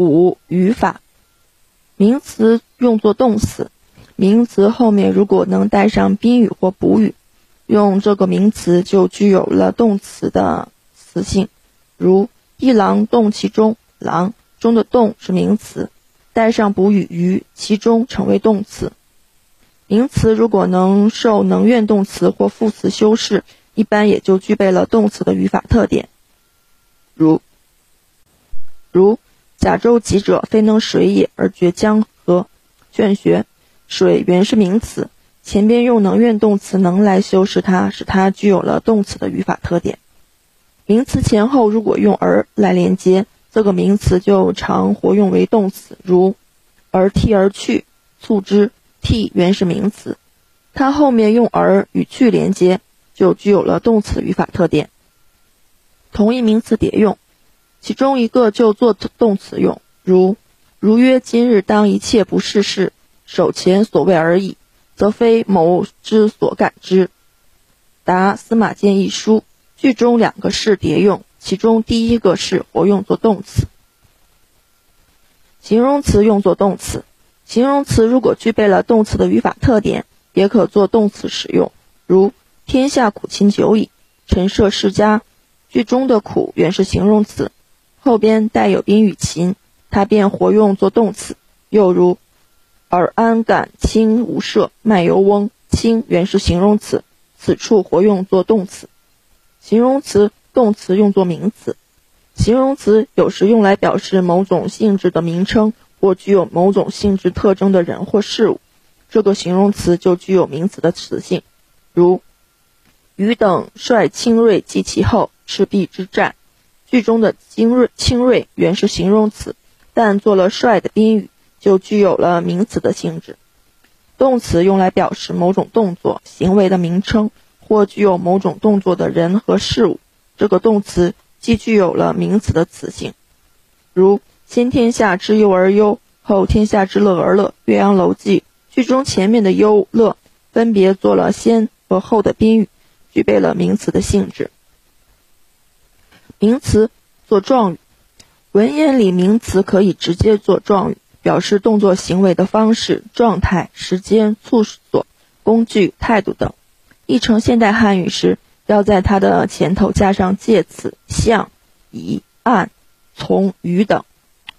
五语法，名词用作动词，名词后面如果能带上宾语或补语，用这个名词就具有了动词的词性。如一郎动其中，郎中的动是名词，带上补语于其中成为动词。名词如果能受能愿动词或副词修饰，一般也就具备了动词的语法特点。如如。甲舟楫者，非能水也，而绝江河。劝学，水原是名词，前边用能愿动词能来修饰它，使它具有了动词的语法特点。名词前后如果用而来连接，这个名词就常活用为动词，如而替而去，促之。替原是名词，它后面用而与去连接，就具有了动词语法特点。同一名词叠用。其中一个就做动词用，如如曰今日当一切不是事，手前所谓而已，则非谋之所感之。答司马迁一书，句中两个是叠用，其中第一个是活用作动词。形容词用作动词，形容词如果具备了动词的语法特点，也可做动词使用，如天下苦秦久矣，陈涉世家。句中的苦原是形容词。后边带有宾语秦，它便活用作动词。又如，尔安敢轻无涉，卖油翁。轻原是形容词，此处活用作动词。形容词、动词用作名词。形容词有时用来表示某种性质的名称或具有某种性质特征的人或事物，这个形容词就具有名词的词性。如，余等率轻锐击其后，赤壁之战。句中的精锐、轻锐原是形容词，但做了帅的宾语，就具有了名词的性质。动词用来表示某种动作、行为的名称，或具有某种动作的人和事物，这个动词既具有了名词的词性。如先天下之忧而忧，后天下之乐而乐。岳阳楼记句中前面的忧乐分别做了先和后的宾语，具备了名词的性质。名词做状语，文言里名词可以直接做状语，表示动作行为的方式、状态、时间、处所、工具、态度等。译成现代汉语时，要在它的前头加上介词像、以、按、从、于等。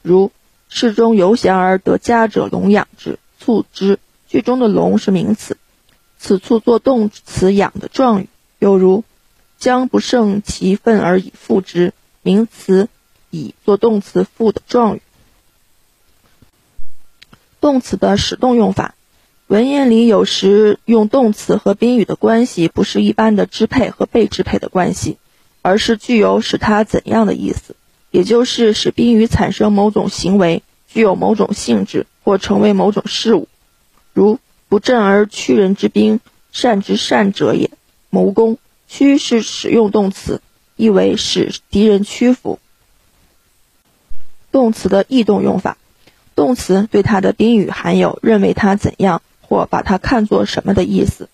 如市中游闲而得家者龙养之，促之。句中的龙是名词，此处做动词养的状语。又如。将不胜其愤而以复之，名词以做动词复的状语。动词的使动用法，文言里有时用动词和宾语的关系不是一般的支配和被支配的关系，而是具有使它怎样的意思，也就是使宾语产生某种行为，具有某种性质或成为某种事物。如不振而屈人之兵，善之善者也，谋攻。屈是使用动词，意为使敌人屈服。动词的异动用法，动词对它的宾语含有认为它怎样或把它看作什么的意思，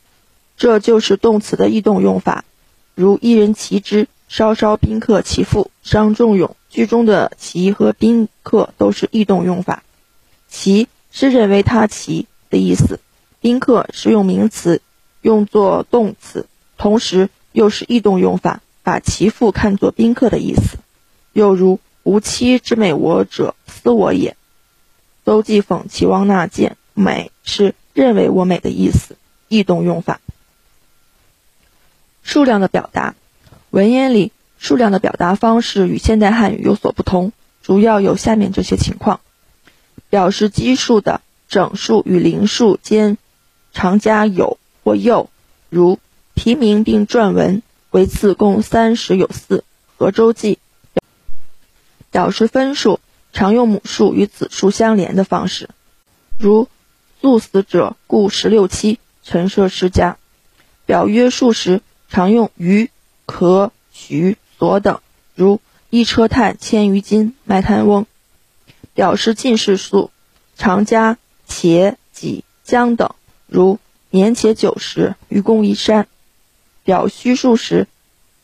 这就是动词的异动用法。如一人骑之，稍稍宾客其父，伤仲永。句中的骑和宾客都是异动用法。骑是认为他骑的意思，宾客是用名词用作动词，同时。又是异动用法，把其父看作宾客的意思。又如“吾妻之美我者，思我也。”邹忌讽齐王纳谏，美是认为我美的意思，异动用法。数量的表达，文言里数量的表达方式与现代汉语有所不同，主要有下面这些情况：表示奇数的整数与零数间常加有或又，如。题名并撰文为次共三十有四，《河州记》表示分数，常用母数与子数相连的方式，如速死者故十六七，陈涉世家。表约数时，常用余、可、许、所等，如一车炭千余斤，卖炭翁。表示进士数，常加且、己、将等，如年且九十，愚公移山。表虚数时，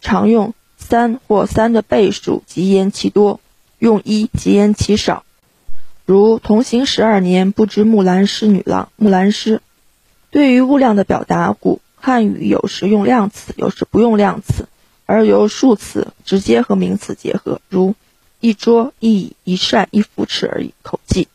常用三或三的倍数，即言其多；用一即言其少。如同行十二年，不知木兰诗女郎。木兰诗。对于物量的表达，古汉语有时用量词，有时不用量词，而由数词直接和名词结合，如一桌、一椅、一扇、一扶持而已。口技。